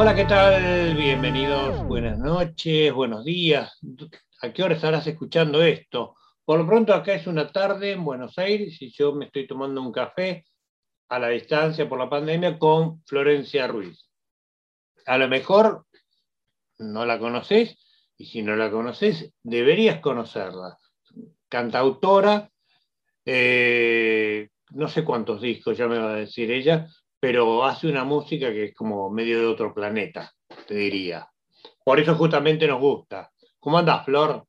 Hola, ¿qué tal? Bienvenidos, buenas noches, buenos días. ¿A qué hora estarás escuchando esto? Por lo pronto acá es una tarde en Buenos Aires y yo me estoy tomando un café a la distancia por la pandemia con Florencia Ruiz. A lo mejor no la conoces y si no la conoces deberías conocerla. Cantautora, eh, no sé cuántos discos ya me va a decir ella, pero hace una música que es como medio de otro planeta, te diría. Por eso justamente nos gusta. ¿Cómo andas, Flor?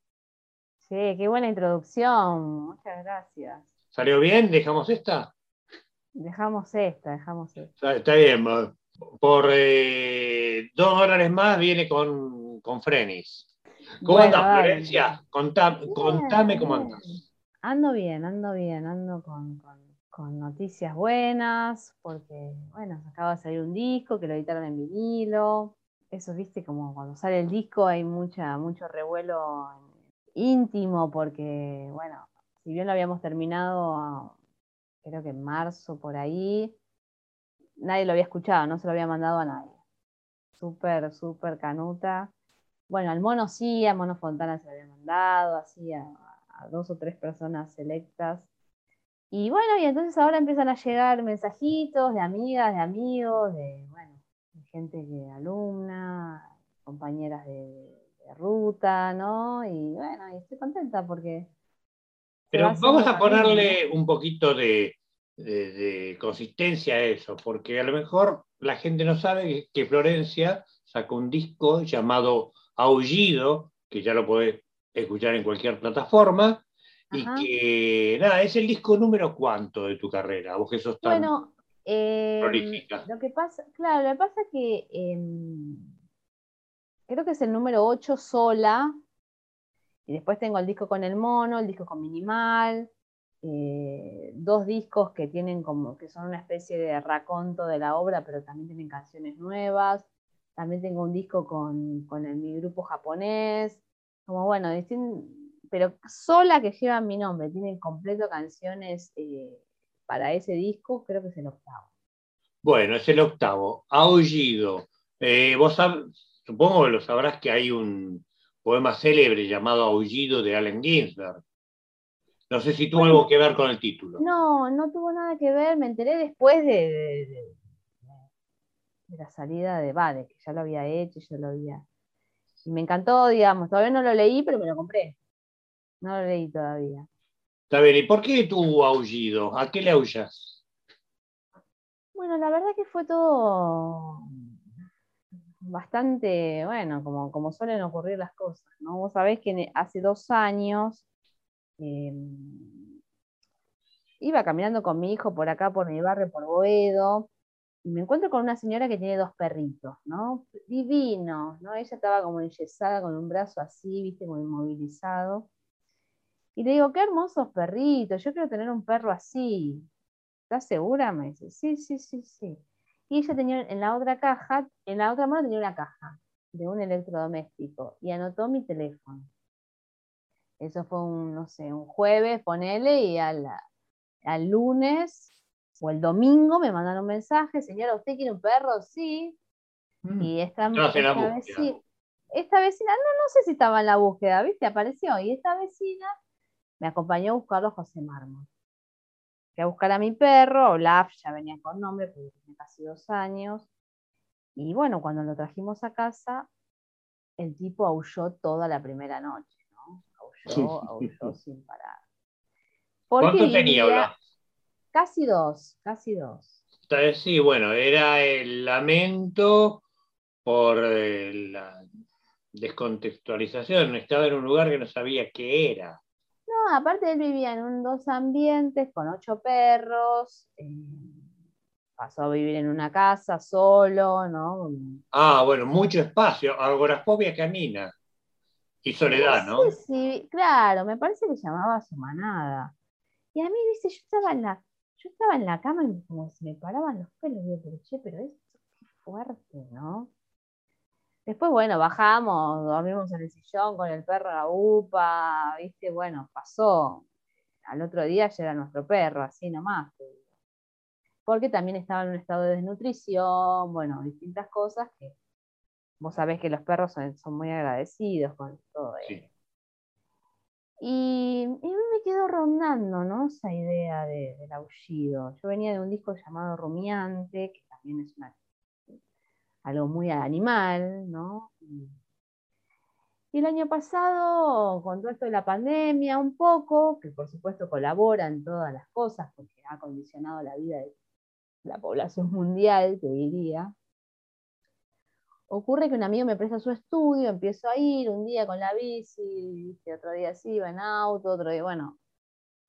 Sí, qué buena introducción. Muchas gracias. ¿Salió bien? ¿Dejamos esta? Dejamos esta, dejamos esta. Está, bien. Por eh, dos dólares más viene con, con Frenis. ¿Cómo andas, Florencia? Contame, cómo andas. Ando bien, ando bien, ando con con noticias buenas, porque, bueno, acaba de salir un disco que lo editaron en vinilo. Eso, viste, como cuando sale el disco hay mucha, mucho revuelo íntimo, porque, bueno, si bien lo habíamos terminado, creo que en marzo por ahí, nadie lo había escuchado, no se lo había mandado a nadie. Súper, súper canuta. Bueno, al mono sí, a Mono Fontana se lo había mandado, así a dos o tres personas selectas y bueno, y entonces ahora empiezan a llegar mensajitos de amigas, de amigos, de, bueno, de gente que alumna, compañeras de, ruta, ¿no? Y bueno, y estoy contenta porque... Pero vamos a ponerle un poquito de, consistencia a eso, porque a lo mejor la gente no sabe que Florencia sacó un disco llamado Aullido, que ya lo podés escuchar en cualquier plataforma, y que, nada, es el disco número cuánto de tu carrera, vos que sos tan bueno, em, prolífica. Lo que pasa, claro, lo que pasa es que em, creo que es el número 8 sola, y después tengo el disco con el mono, el disco con minimal, eh, dos discos que tienen como, que son una especie de raconto de la obra, pero también tienen canciones nuevas. También tengo un disco con, con el, mi grupo japonés, como bueno, pero sola que llevan mi nombre, tienen completo canciones eh, para ese disco, creo que es el octavo. Bueno, es el octavo. Aullido. Eh, vos supongo que lo sabrás que hay un poema célebre llamado Aullido de Allen Ginsberg. No sé si tuvo algo que ver con el título. No, no tuvo nada que ver. Me enteré después de, de, la salida de Bade, que ya lo había hecho, ya lo había. Y me encantó, digamos. Todavía no lo leí, pero me lo compré. No lo leí todavía. Está bien, ¿y por qué tu aullido? ¿A qué le aullas? Bueno, la verdad que fue todo bastante, bueno, como, como suelen ocurrir las cosas, ¿no? Vos sabés que hace dos años em, iba caminando con mi hijo por acá, por mi barrio, por Boedo, y me encuentro con una señora que tiene dos perritos, ¿no? Divinos, ¿no? Ella estaba como enyesada con un brazo así, viste, como inmovilizado. Y le digo, qué hermosos perritos, yo quiero tener un perro así. ¿Estás segura? Me dice, sí, sí, sí, sí. Y ella tenía en la otra caja, en la otra mano tenía una caja de un electrodoméstico y anotó mi teléfono. Eso fue un, no sé, un jueves, ponele, y al, al lunes o el domingo me mandaron un mensaje, señora, ¿usted quiere un perro? Sí. Mm. Y esta, esta, vecina, esta vecina, no, no sé si estaba en la búsqueda, ¿viste? Apareció. Y esta vecina me acompañó a buscarlo José Mármol. Fui a buscar a mi perro, Olaf ya venía con nombre, porque tenía casi dos años. Y bueno, cuando lo trajimos a casa, el tipo aulló toda la primera noche, ¿no? Aulló, aulló sin parar. ¿Cuánto tenía Olaf? Casi dos, casi dos. Sí, bueno, era el lamento por eh, la descontextualización. Estaba en un lugar que no sabía qué era aparte él vivía en dos ambientes con ocho perros, eh, pasó a vivir en una casa solo, ¿no? Ah, bueno, mucho espacio, agorafobia camina. Y soledad, ¿no? Sí, sí, claro, me parece que llamaba su manada. Y a mí, dice, yo estaba en la, yo estaba en la cama y como se me paraban los pelos, y yo, che, pero es fuerte, ¿no? Después, bueno, bajamos, dormimos en el sillón con el perro en la upa, ¿viste? Bueno, pasó. al otro día ya era nuestro perro, así nomás. Porque también estaba en un estado de desnutrición, bueno, distintas cosas que vos sabés que los perros son, muy agradecidos con todo eso. Y, y, me quedó rondando, ¿no? Esa idea del aullido. Yo venía de un disco llamado Rumiante, que también es algo muy animal, ¿no? Y el año pasado, con todo esto de la pandemia, un poco, que por supuesto colabora en todas las cosas, porque ha condicionado la vida de la población mundial, te diría, ocurre que un amigo me presta su estudio, empiezo a ir un día con la bici, otro día sí, iba en auto, otro día, bueno,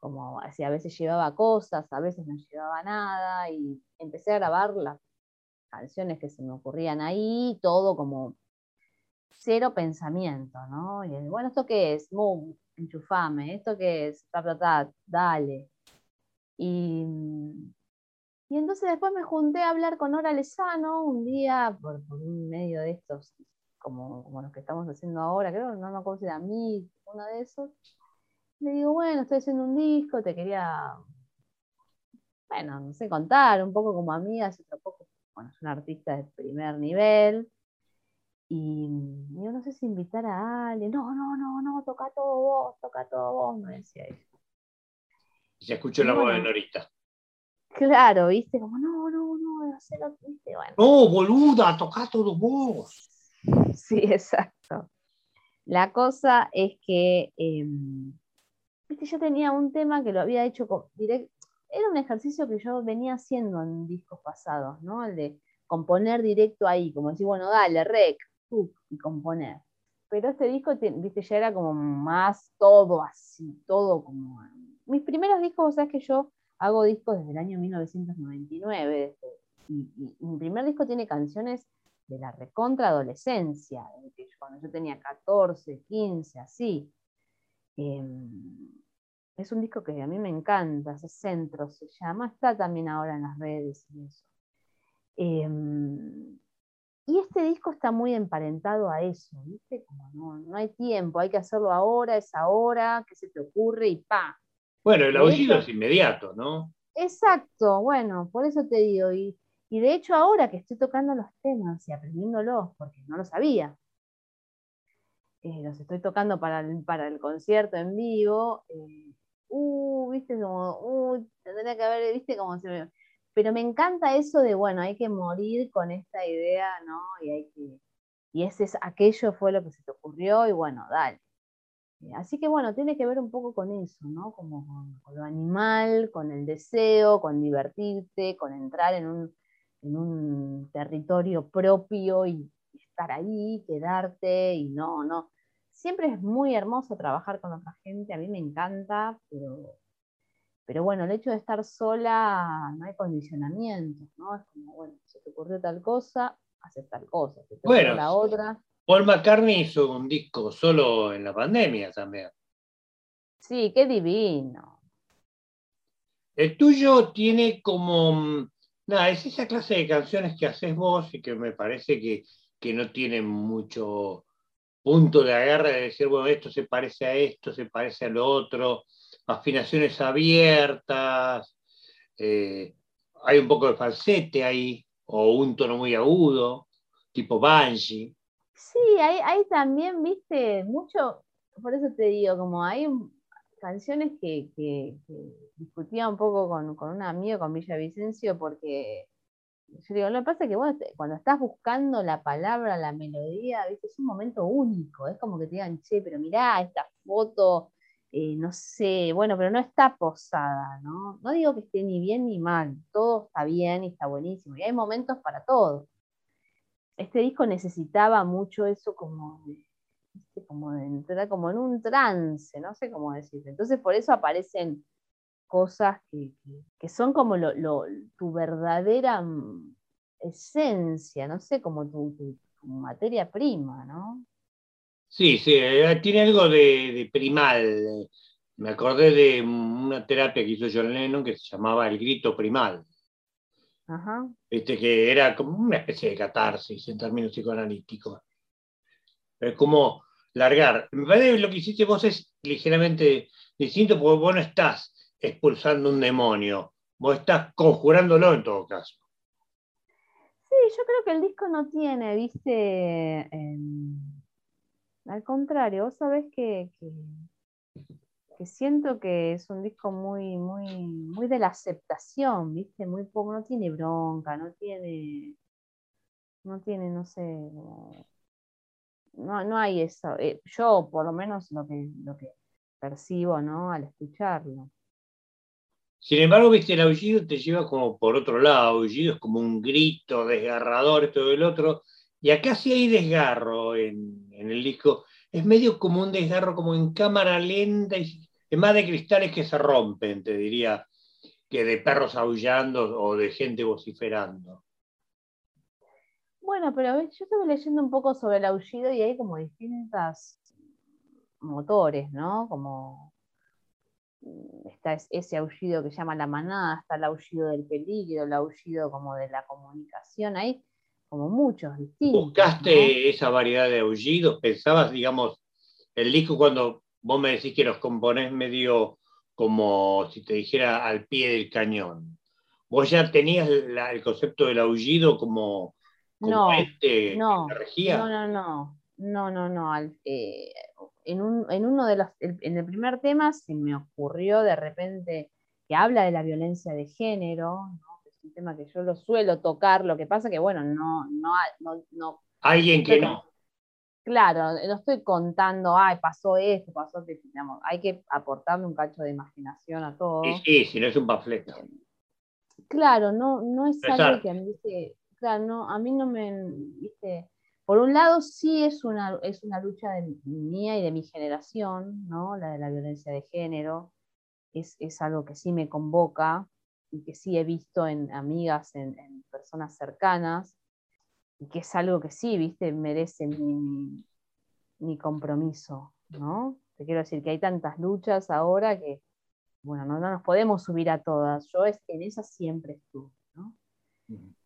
como así, a veces llevaba cosas, a veces no llevaba nada, y empecé a grabar las canciones que se me ocurrían ahí, todo como cero pensamiento, ¿no? Y bueno, ¿esto qué es? Move, enchufame, ¿esto qué es? Ta, dale. Y, y entonces después me junté a hablar con Nora Lezano un día por, un medio de estos, como, como, los que estamos haciendo ahora, creo, no me acuerdo si era mí, uno de esos. Le digo, bueno, estoy haciendo un disco, te quería, bueno, no sé, contar un poco como amiga, otro poco, bueno, es una artista de primer nivel, y yo no sé si invitar a alguien. No, no, no, no, toca todo vos, toca todo vos, me decía ella. Y se escuchó la voz de Norita. Claro, viste, como no, no, no, hacerlo, viste, bueno. No, boluda, toca todo vos. Sí, exacto. La cosa es que, em, viste, yo tenía un tema que lo había hecho directo. Era un ejercicio que yo venía haciendo en discos pasados, ¿no? El de componer directo ahí, como decir, bueno, dale, rec, y componer. Pero este disco, viste, ya era como más todo así, todo como... Mis primeros discos, sabes que yo hago discos desde el año 1999, y, mi primer disco tiene canciones de la recontra adolescencia, cuando yo tenía 14, 15, así. Em, es un disco que a mí me encanta, ese centro se llama, está también ahora en las redes y eso. Em, y este disco está muy emparentado a eso, ¿viste? Como no, hay tiempo, hay que hacerlo ahora, es ahora, que se te ocurre y pa. Bueno, el aullido es inmediato, ¿no? Exacto, bueno, por eso te digo. Y, de hecho ahora que estoy tocando los temas y aprendiéndolos, porque no lo sabía, eh, los estoy tocando para el, para el concierto en vivo, eh, uh, viste, como, uh, tendría que haber, viste, como se me pero me encanta eso de, bueno, hay que morir con esta idea, ¿no? Y, hay que, y ese es, aquello fue lo que se te ocurrió y bueno, dale. Eh, así que bueno, tiene que ver un poco con eso, ¿no? Como con, lo animal, con el deseo, con divertirte, con entrar en un, en un territorio propio y estar ahí, quedarte y no, no. Siempre es muy hermoso trabajar con otra gente, a mí me encanta, pero pero bueno, el hecho de estar sola no hay condicionamientos, ¿no? Es como, bueno, se te ocurrió tal cosa, haces tal cosa, se te bueno, la otra. Paul McCartney hizo un disco solo en la pandemia también. Sí, qué divino. El tuyo tiene como, nada, es esa clase de canciones que haces vos y que me parece que, que no tienen mucho punto de agarre de decir, bueno, esto se parece a esto, se parece a lo otro afinaciones abiertas, eh, hay un poco de falsete ahí, o un tono muy agudo, tipo Banshee. Sí, hay, también, viste, mucho, por eso te digo, como hay canciones que, discutía un poco con, un amigo, con Villavicencio, porque yo digo, lo que pasa es que cuando estás buscando la palabra, la melodía, ¿viste? es un momento único, es como que te digan, che, pero mirá esta foto eh, no sé, bueno, pero no está posada, ¿no? No digo que esté ni bien ni mal, todo está bien y está buenísimo, y hay momentos para todo. Este disco necesitaba mucho eso como, como de entrar como en un trance, no sé cómo decirte. Entonces por eso aparecen cosas que, son como tu verdadera mm, esencia, no sé, como tu materia prima, ¿no? Sí, sí, eh, tiene algo de, primal. Me acordé de una terapia que hizo John Lennon que se llamaba el grito primal. Ajá. Este, que era como una especie de catarsis en términos psicoanalíticos. Es como largar. Me parece que lo que hiciste vos es ligeramente distinto porque vos no estás expulsando un demonio, vos estás conjurándolo en todo caso. Sí, yo creo que el disco no tiene, viste, al contrario, vos sabés que, que, siento que es un disco muy, muy, muy de la aceptación, viste, muy poco, no tiene bronca, no tiene, no tiene, no sé, no, no hay eso. Eh, yo, por lo menos, lo que, lo que percibo, ¿no? Al escucharlo. Sin embargo, viste, el aullido te lleva como por otro lado, aullido es como un grito desgarrador, esto del otro, y acá sí hay desgarro en, el disco, es medio como un desgarro como en cámara lenta, y es más de cristales que se rompen, te diría, que de perros aullando o de gente vociferando. Bueno, pero yo estuve leyendo un poco sobre el aullido y hay como distintas motores, ¿no? Como está ese aullido que llama la manada, está el aullido del peligro, el aullido como de la comunicación, hay como muchos distintos. ¿Buscaste esa variedad de aullidos? ¿Pensabas, digamos, el disco cuando vos me decís que los componés medio como si te dijera al pie del cañón? ¿Vos ya tenías el concepto del aullido como, no, este, no, No, no, no, no, no, no. Eh, en, uno de los, en el primer tema se me ocurrió de repente que habla de la violencia de género, es un tema que yo lo suelo tocar, lo que pasa que, bueno, no, no, no, Alguien que no. Claro, no estoy contando, ay, pasó esto, pasó esto, hay que aportarle un cacho de imaginación a todo. Sí, si no es un panfleto. Claro, no, no es algo que a mí claro, no, a mí no me, viste, por un lado, sí es una, es una lucha de, mía y de mi generación, ¿no? La de la violencia de género. Es, algo que sí me convoca y que sí he visto en amigas, en, personas cercanas, y que es algo que sí, viste, merece mi, compromiso, ¿no? Te quiero decir que hay tantas luchas ahora que, bueno, no, nos podemos subir a todas. Yo es, en esa siempre estuve, ¿no?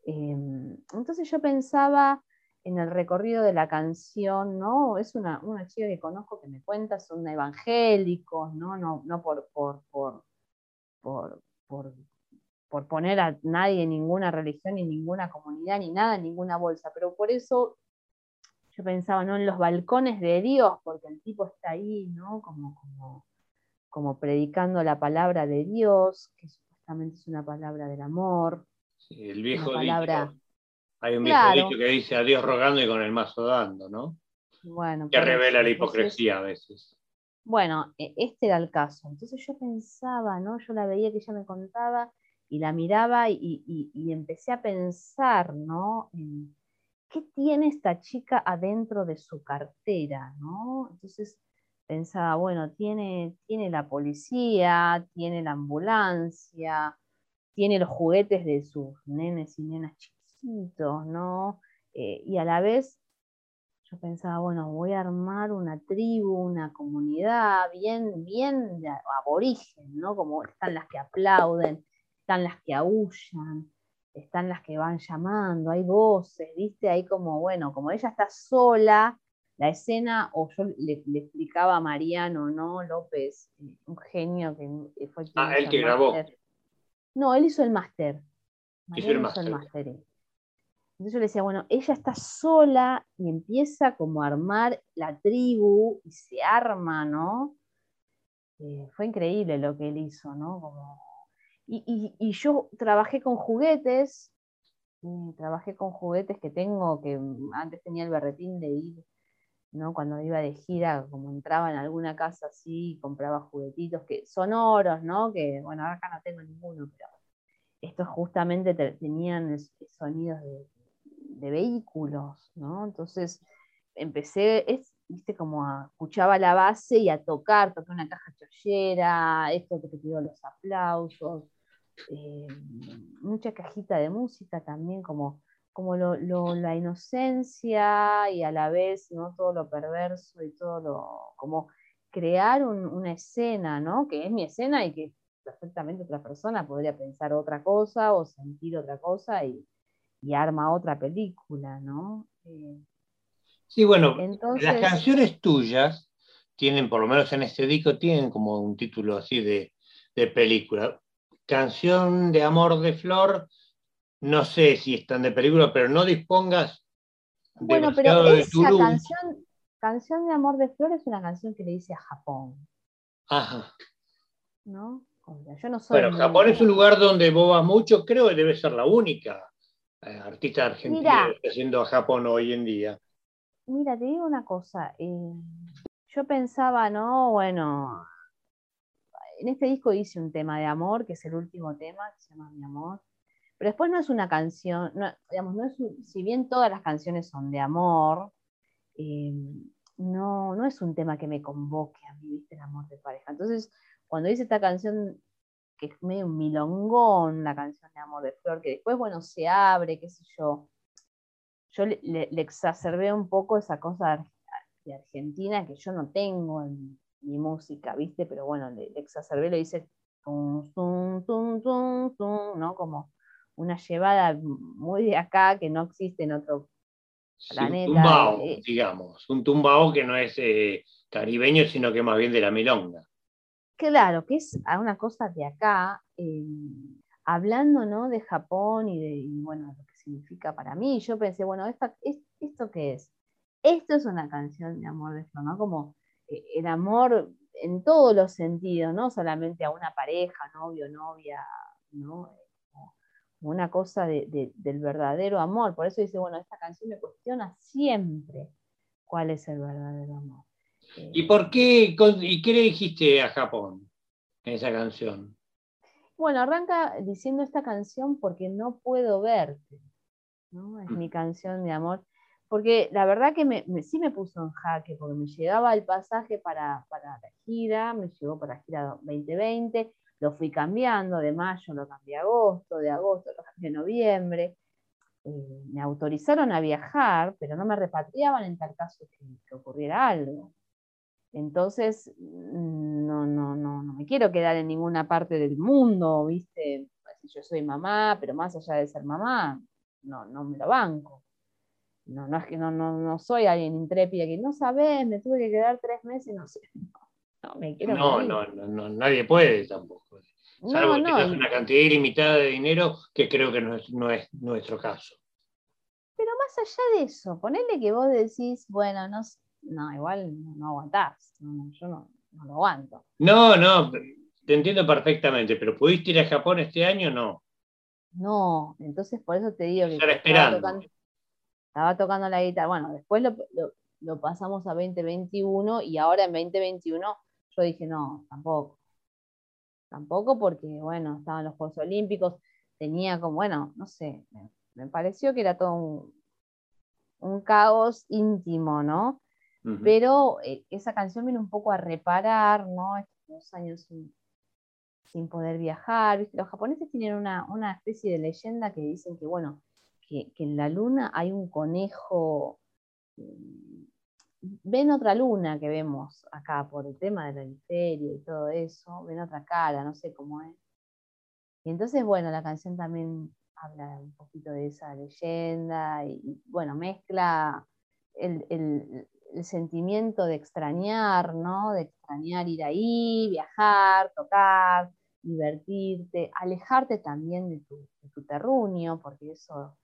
Em, entonces yo pensaba en el recorrido de la canción, ¿no? Es una, chica que conozco que me cuenta, son evangélicos, ¿no? No, no por, por, por, por, poner a nadie en ninguna religión, ni ninguna comunidad, ni nada, en ninguna bolsa, pero por eso yo pensaba, ¿no? En los balcones de Dios, porque el tipo está ahí, ¿no? Como, como, como predicando la palabra de Dios, que supuestamente es una palabra del amor. el viejo palabra, hay un viejo que dice a Dios rogando y con el mazo dando, ¿no? Bueno, que revela la hipocresía a veces. Bueno, e, este era el caso. Entonces yo pensaba, ¿no? Yo la veía que ella me contaba y la miraba y, empecé a pensar, ¿no? Qué tiene esta chica adentro de su cartera, ¿no? Entonces pensaba, bueno, tiene, tiene la policía, tiene la ambulancia, tiene los juguetes de sus nenes y nenas chicas ¿no? Eh, y a la vez yo pensaba, bueno, voy a armar una tribu, una comunidad bien, bien aborigen, ¿no? Como están las que aplauden, están las que aullan, están las que van llamando, hay voces, ¿viste? Hay como, bueno, como ella está sola, la escena, o yo le, explicaba a Mariano, ¿no? López, un genio que fue quien Ah, él que grabó. No, él hizo el máster. Hizo el máster. Entonces yo le decía, bueno, ella está sola y empieza como a armar la tribu y se arma, ¿no? Eh, fue increíble lo que él hizo, ¿no? Y, yo trabajé con juguetes, trabajé con juguetes que tengo, que antes tenía el berretín de ir, ¿no? Cuando iba de gira, como entraba en alguna casa así, compraba juguetitos que sonoros, ¿no? Que, bueno, acá no tengo ninguno, pero estos justamente tenían sonidos de vehículos, ¿no? Entonces empecé, es, viste, como a, escuchaba la base y a tocar, toqué una caja chollera, esto que te los aplausos, eh, mucha cajita de música también, como, como la inocencia y a la vez ¿no? todo lo perverso y todo lo, como crear una escena, ¿no? Que es mi escena y que perfectamente otra persona podría pensar otra cosa o sentir otra cosa y, y arma otra película, ¿no? Eh, sí, bueno, las canciones tuyas tienen, por lo menos en este disco, tienen como un título así de, película. Canción de amor de Flor, no sé si están de película, pero no dispongas bueno, pero esa canción, canción de amor de Flor es una canción que le dice a Japón. Ajá. ¿No? Yo no soy bueno, Japón es un lugar donde vos vas mucho, creo que debe ser la única eh, artista argentina que está haciendo a Japón hoy en día. Mira, te digo una cosa. Eh, yo pensaba, ¿no? Bueno, en este disco hice un tema de amor, que es el último tema, que se llama Mi Amor. Pero después no es una canción, digamos, no es, si bien todas las canciones son de amor, eh, no, no es un tema que me convoque a mí, ¿viste? El amor de pareja. Entonces, cuando hice esta canción, que es medio un milongón, la canción de Amor de Flor, que después, bueno, se abre, qué sé yo, yo le, exacerbé un poco esa cosa de Argentina que yo no tengo en mi música, ¿viste? Pero bueno, le, exacerbé, le hice tum, tum, tum, tum, ¿no? Como una llevada muy de acá que no existe en otro planeta. un tumbao, eh, digamos, un tumbao que no es eh, caribeño, sino que más bien de la milonga. Claro, que es una cosa de acá, eh, hablando ¿no? de Japón y de bueno, lo que significa para mí. Yo pensé, bueno, ¿esto qué es? Esto es una canción de amor de Flor, ¿no? Como eh, el amor en todos los sentidos, no solamente a una pareja, novio, novia, ¿no? una cosa del verdadero amor. Por eso dice, bueno, esta canción me cuestiona siempre cuál es el verdadero amor. ¿Y por qué, y qué le dijiste a Japón en esa canción? Bueno, arranca diciendo esta canción porque no puedo verte, ¿no? Es mi canción de amor. Porque la verdad que me, sí me puso en jaque, porque me llegaba el pasaje para, la gira, me llegó para la gira 2020, lo fui cambiando, de mayo lo cambié a agosto, de agosto lo cambié a noviembre. Eh, me autorizaron a viajar, pero no me repatriaban en tal caso que ocurriera algo. Entonces, mm, no, no, no, no me quiero quedar en ninguna parte del mundo, ¿viste? Yo soy mamá, pero más allá de ser mamá, no, no me lo banco. No, no es que no, no, no soy alguien intrépida que no sabes, me tuve que quedar tres meses, no sé. No, me quiero no, no, no, nadie puede tampoco. Salvo que tengas una cantidad ilimitada de dinero, que creo que no es, no es nuestro caso. Pero más allá de eso, ponele que vos decís, bueno, no, no, igual no aguantás, yo no, lo aguanto. No, no, te entiendo perfectamente, pero ¿pudiste ir a Japón este año o no? No, entonces por eso te digo que estaba tocando, la guitarra. Bueno, después lo, pasamos a 2021 y ahora en 2021 yo dije, no, tampoco. Tampoco porque, bueno, estaban los Juegos Olímpicos, tenía como, bueno, no sé, me, pareció que era todo un, un caos íntimo, ¿no? Pero eh, esa canción viene un poco a reparar, ¿no? Estos años sin, poder viajar. Los japoneses tienen una, especie de leyenda que dicen que, bueno, que, en la luna hay un conejo. Mm, ven otra luna que vemos acá por el tema del hemisferio y todo eso, ven otra cara, no sé cómo es. Y entonces, bueno, la canción también habla un poquito de esa leyenda y, bueno, mezcla el, el sentimiento de extrañar, ¿no? De extrañar ir ahí, viajar, tocar, divertirte, alejarte también de tu, terruño, porque eso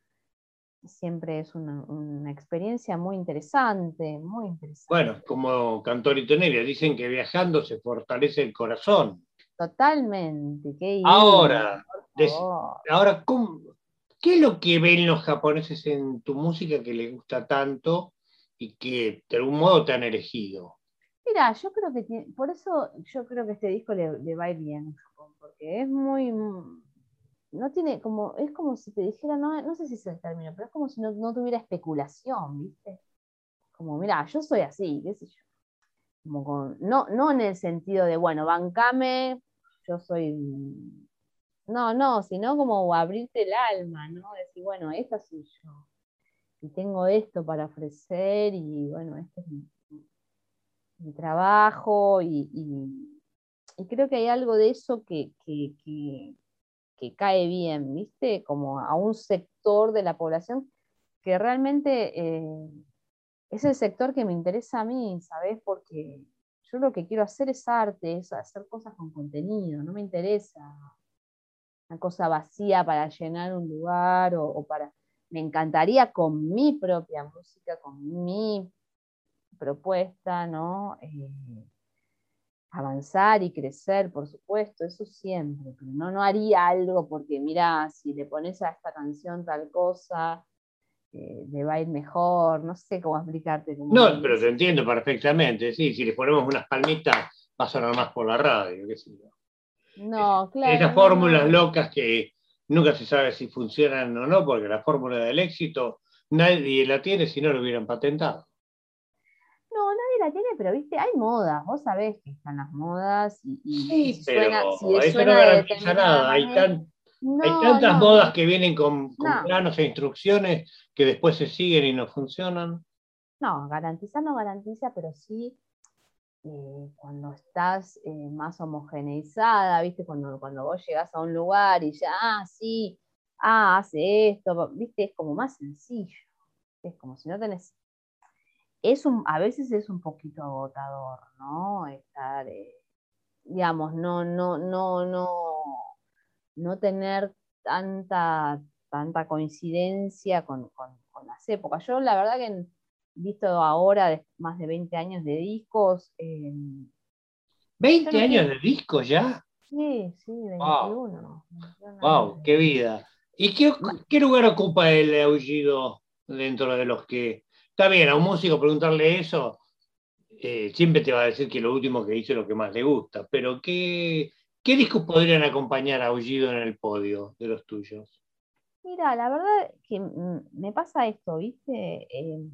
siempre es una, experiencia muy interesante, muy interesante. Bueno, como Cantorito Nevia, dicen que viajando se fortalece el corazón. Totalmente. Qué ahora, ahora ¿qué es lo que ven los japoneses en tu música que les gusta tanto? y que de algún modo te han elegido. Mira, yo creo que por eso yo creo que este disco le, va a ir bien en Japón, porque es muy no tiene como, es como si te dijera, no, no sé si es el término, pero es como si no, tuviera especulación, ¿viste? Como, mira, yo soy así, qué sé yo. Como no, no en el sentido de, bueno, bancame, yo soy. No, no, sino como abrirte el alma, ¿no? Decir, bueno, esta soy yo y tengo esto para ofrecer y bueno, este es mi, trabajo y, creo que hay algo de eso que, cae bien, ¿viste? Como a un sector de la población que realmente eh, es el sector que me interesa a mí, ¿sabes? Porque yo lo que quiero hacer es arte, es hacer cosas con contenido, no me interesa una cosa vacía para llenar un lugar o, para... Me encantaría con mi propia música, con mi propuesta, ¿no? Eh, avanzar y crecer, por supuesto, eso siempre, pero no, no haría algo porque, mira, si le pones a esta canción tal cosa, eh, le va a ir mejor, no sé cómo explicarte. no, pero te entiendo perfectamente, sí, si le ponemos unas palmitas va a sonar más por la radio, qué sé yo. No, claro. Esas fórmulas locas que nunca se sabe si funcionan o no, porque la fórmula del éxito nadie la tiene si no lo hubieran patentado. No, nadie la tiene, pero viste, hay modas, vos sabés que están las modas y, sí, pero eso no garantiza nada, hay, tantas modas que vienen con, planos e instrucciones que después se siguen y no funcionan. No, garantiza no garantiza, pero sí eh, cuando estás eh, más homogeneizada, ¿viste? Cuando, cuando vos llegás a un lugar y ya, ah, sí, ah, hace esto, ¿viste? Es como más sencillo. Es como si no tenés. Es un, a veces es un poquito agotador, ¿no? Estar, eh, digamos, no, no, no, no, no tener tanta, tanta coincidencia con, con las épocas. Yo la verdad que visto ahora de más de 20 años de discos. ¿20 eh, años de discos ya? Sí, sí, 21. Wow, qué vida. ¿Y qué, qué, lugar ocupa el aullido dentro de los que... Está bien, a un músico preguntarle eso, eh, siempre te va a decir que lo último que hizo es lo que más le gusta, pero ¿qué, qué discos podrían acompañar a Aullido en el podio de los tuyos? Mira, la verdad que me pasa esto, ¿viste? Eh,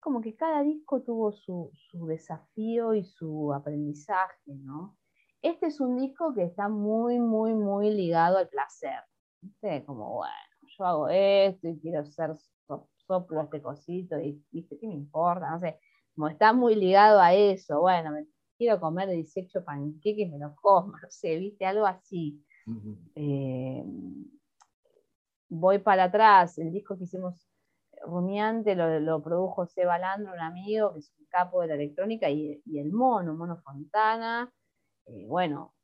como que cada disco tuvo su, desafío y su aprendizaje, ¿no? Este es un disco que está muy, muy, muy ligado al placer. ¿Viste? Como, bueno, yo hago esto y quiero hacer soplo este cosito y, ¿viste? ¿Qué me importa? No sé, como está muy ligado a eso, bueno, me quiero comer 18 panqueques, me los como, no sé, ¿viste? Algo así. Eh, voy para atrás, el disco que hicimos Rumiante lo, produjo Seba Landro, un amigo que es un capo de la electrónica, y, el mono, Mono Fontana. Eh, bueno,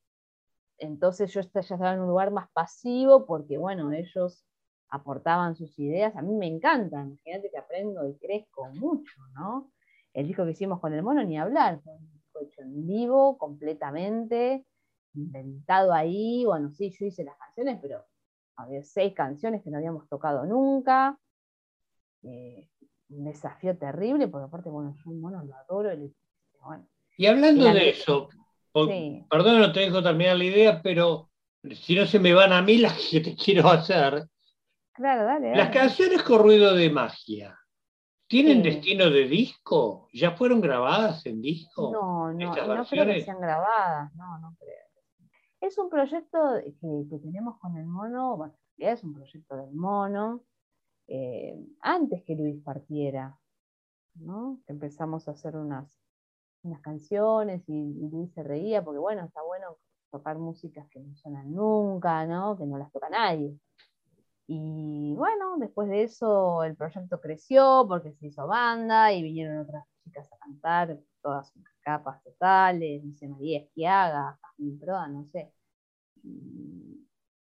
entonces yo ya estaba en un lugar más pasivo porque, bueno, ellos aportaban sus ideas. A mí me encanta, imagínate que aprendo y crezco mucho, ¿no? El disco que hicimos con el mono, ni hablar, fue hecho en vivo completamente, inventado ahí. Bueno, sí, yo hice las canciones, pero había seis canciones que no habíamos tocado nunca. Eh, un desafío terrible, porque aparte, bueno, yo un mono lo adoro. Y, hablando de eso, perdón, no te dejo terminar la idea, pero si no se me van a mí las que te quiero hacer. Claro, dale, Las canciones con ruido de magia. ¿Tienen destino de disco? ¿Ya fueron grabadas en disco? No, no, no creo que sean grabadas, no, no creo. Es un proyecto que, que tenemos con el mono, bueno, es un proyecto del mono, eh, antes que Luis partiera, ¿no? Empezamos a hacer unas, unas canciones y, Luis se reía porque, bueno, está bueno tocar músicas que no suenan nunca, ¿no? Que no las toca nadie. Y bueno, después de eso el proyecto creció porque se hizo banda y vinieron otras chicas a cantar, todas unas capas totales, no sé, María Esquiaga, Jasmine no sé.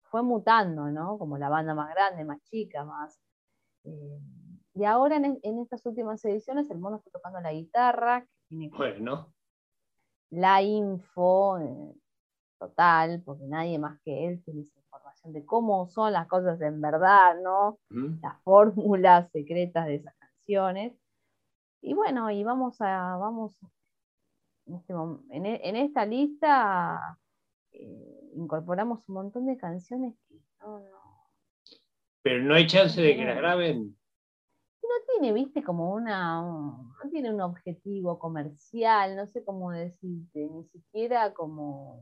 fue mutando, ¿no? Como la banda más grande, más chica, más, eh, y ahora en, estas últimas ediciones el mono está tocando la guitarra, que tiene bueno. la info eh, total, porque nadie más que él tiene de cómo son las cosas en verdad, ¿no? Las fórmulas secretas de esas canciones. Y bueno, y vamos a, vamos, en, este en, esta lista eh, incorporamos un montón de canciones que no, no, pero no hay chance de que la graben. No tiene, viste, como una. no tiene un objetivo comercial, no sé cómo decirte, ni siquiera como.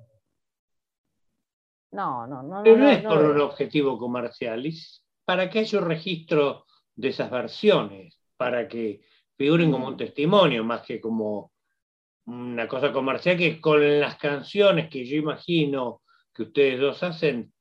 No, no, no. Pero no, es por un objetivo comercial, es para que haya un registro de esas versiones, para que figuren como un mm. testimonio, más que como una cosa comercial, que con las canciones que yo imagino que ustedes dos hacen,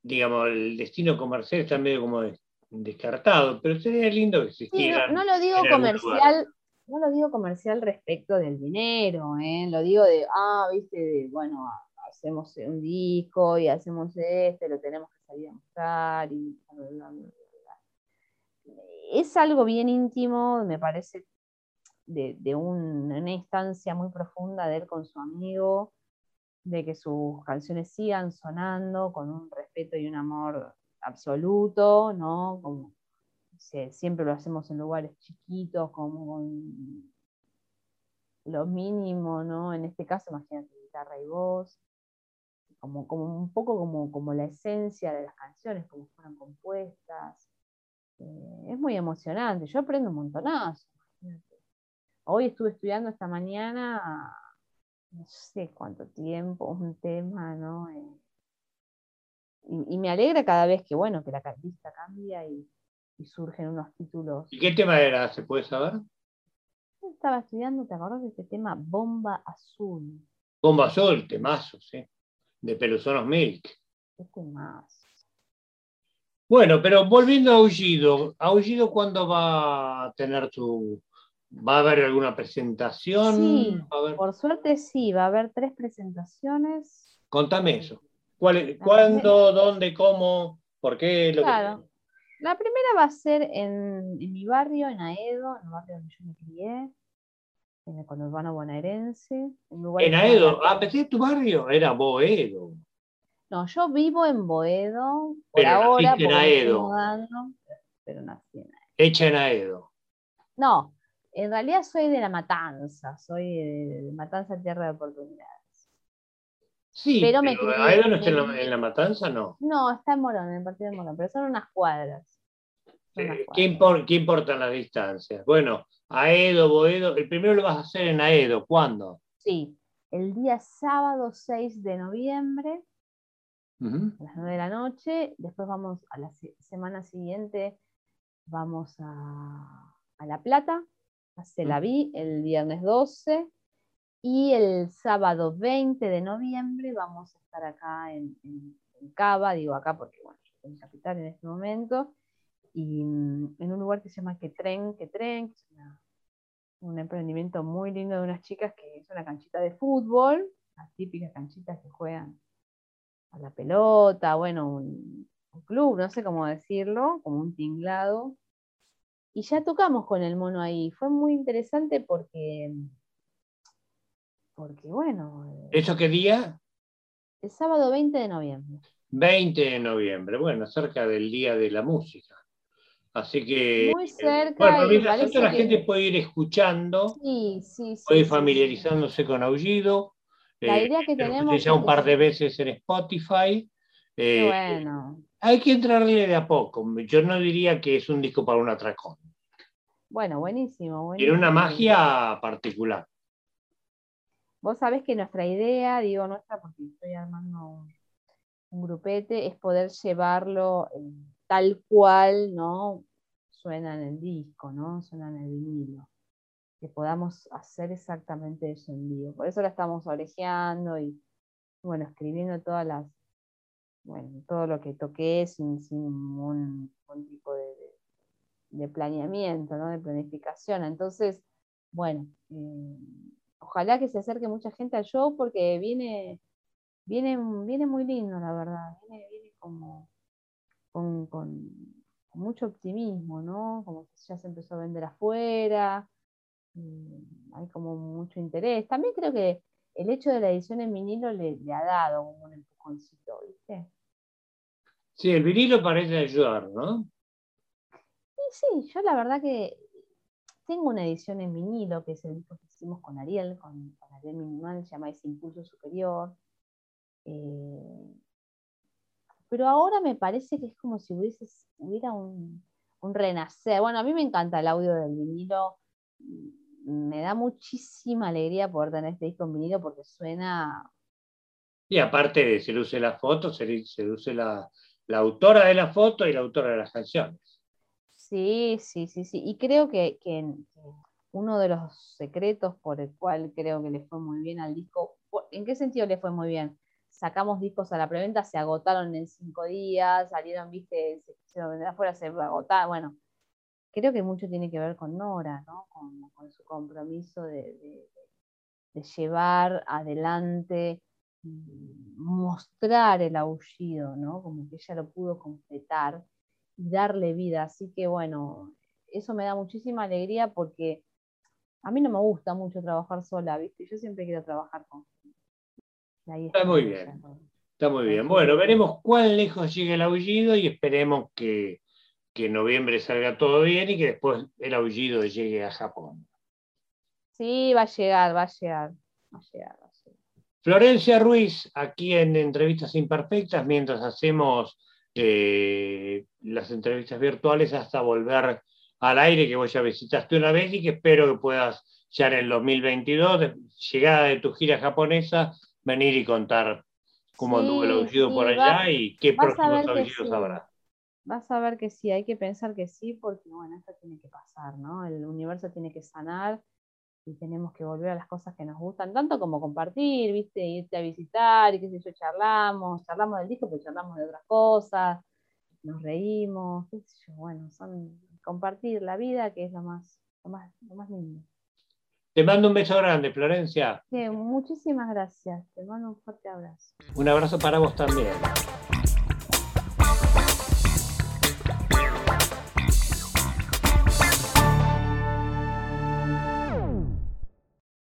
digamos, el destino comercial está medio como descartado, pero sería lindo que existiera. no, lo digo comercial, no lo digo comercial respecto del dinero, ¿eh? lo digo de, ah, viste, bueno, hacemos un disco y hacemos este, lo tenemos que salir a mostrar y Es algo bien íntimo, me parece, de, una instancia muy profunda de él con su amigo, de que sus canciones sigan sonando con un respeto y un amor absoluto, ¿no? Como siempre lo hacemos en lugares chiquitos, como con lo mínimo, ¿no? En este caso, imagínate, guitarra y voz, como, como un poco como, como la esencia de las canciones, como fueron compuestas. Eh, es muy emocionante, yo aprendo un montonazo. Hoy estuve estudiando esta mañana, no sé cuánto tiempo, un tema, ¿no? Eh, y, me alegra cada vez que, bueno, que la vista cambia y, surgen unos títulos. ¿Y qué tema era? ¿Se puede saber? Estaba estudiando, ¿te acordás de este tema? Bomba Azul. Bomba Azul, temazo, sí. De Pelusonos Milk. Qué temazo. Bueno, pero volviendo a Aullido, ¿Aullido cuándo va a tener su... ¿Va a haber alguna presentación? Sí, por suerte sí, va a haber tres presentaciones. Contame eso. ¿Cuándo, dónde, cómo, por qué? claro. La primera va a ser en, mi barrio, en Aedo, en el barrio donde yo me crié, en el conurbano bonaerense. En Aedo, ah, pensé tu barrio, era Boedo. No, yo vivo en Boedo, por pero ahora, en Aedo. pero nací en Aedo. Hecha en Aedo. No, en realidad soy de La Matanza, soy de Matanza Tierra de Oportunidad. Sí, pero, me no está en la, Matanza, no. No, está en Morón, en el partido de Morón, pero son unas cuadras. Eh, ¿qué, importan las distancias? Bueno, Aedo, Boedo, el primero lo vas a hacer en Aedo, ¿cuándo? Sí, el día sábado 6 de noviembre, a las 9 de la noche, después vamos a la semana siguiente, vamos a, La Plata, a Celaví, el viernes 12, y el sábado 20 de noviembre vamos a estar acá en, Cava, digo acá porque bueno, yo estoy en capital en este momento, y mm, en un lugar que se llama Que Tren, Que Tren, que es un emprendimiento muy lindo de unas chicas que es una canchita de fútbol, las típicas canchitas que juegan a la pelota, bueno, un, un club, no sé cómo decirlo, como un tinglado. Y ya tocamos con el mono ahí. Fue muy interesante porque porque bueno. Eh, ¿Eso qué día? El sábado 20 de noviembre. 20 de noviembre, bueno, cerca del Día de la Música. Así que. Muy cerca. Bueno, mientras la gente puede ir escuchando, sí, sí, puede ir familiarizándose con Aullido. La eh, idea que tenemos. Ya un par de veces en Spotify. Eh, bueno. Hay que entrarle de a poco. Yo no diría que es un disco para un atracón. Bueno, buenísimo. buenísimo. Tiene una magia particular. Vos sabés que nuestra idea, digo nuestra porque estoy armando un, grupete, es poder llevarlo tal cual, ¿no? Suena en el disco, ¿no? Suena en el vinilo. Que podamos hacer exactamente eso en vivo. Por eso la estamos orejeando y, bueno, escribiendo todas las, bueno, todo lo que toqué sin, sin ningún, tipo de, planeamiento, ¿no? De planificación. Entonces, bueno, eh, ojalá que se acerque mucha gente al show porque viene, viene, viene muy lindo, la verdad. Viene, viene como con, mucho optimismo, ¿no? Como que ya se empezó a vender afuera, mm, hay como mucho interés. También creo que el hecho de la edición en vinilo le, ha dado un empujoncito, ¿viste? Sí, el vinilo parece ayudar, ¿no? Sí, sí, yo la verdad que tengo una edición en vinilo, que es el disco que hicimos con Ariel, con, Ariel Minimal, se llama Ese Impulso Superior. Eh, pero ahora me parece que es como si hubiese, hubiera un, renacer. Bueno, a mí me encanta el audio del vinilo. Me da muchísima alegría poder tener este disco en vinilo porque suena. Y aparte de se luce la foto, se, luce la, la autora de la foto y la autora de las canciones. Sí, sí, sí, sí. Y creo que, uno de los secretos por el cual creo que le fue muy bien al disco, ¿en qué sentido le fue muy bien? Sacamos discos a la preventa, se agotaron en cinco días, salieron, viste, se, se vender afuera, se agotaron, bueno, creo que mucho tiene que ver con Nora, ¿no? Con, su compromiso de, llevar adelante, mostrar el aullido, ¿no? Como que ella lo pudo completar y darle vida. Así que bueno, eso me da muchísima alegría porque a mí no me gusta mucho trabajar sola, ¿viste? Yo siempre quiero trabajar con está, muy bien. Está muy bien. Bueno, veremos cuán lejos llega el aullido y esperemos que, que en noviembre salga todo bien y que después el aullido llegue a Japón. Sí, va a llegar, va a llegar, va a llegar. Florencia Ruiz, aquí en Entrevistas Imperfectas, mientras hacemos eh, las entrevistas virtuales hasta volver al aire, que vos ya visitaste una vez y que espero que puedas ya en el 2022, llegada de tu gira japonesa, venir y contar cómo anduvo el aullido por allá y qué próximos aullidos habrá. Vas a ver que sí, hay que pensar que sí, porque bueno, esto tiene que pasar, ¿no? El universo tiene que sanar y tenemos que volver a las cosas que nos gustan, tanto como compartir, ¿viste? Irte a visitar y qué sé yo, charlamos, charlamos del disco, pero charlamos de otras cosas, nos reímos, qué sé yo, bueno, son compartir la vida, que es lo más, lo más, lo más lindo. Te mando un beso grande, Florencia. Sí, muchísimas gracias. Te mando un fuerte abrazo. Un abrazo para vos también.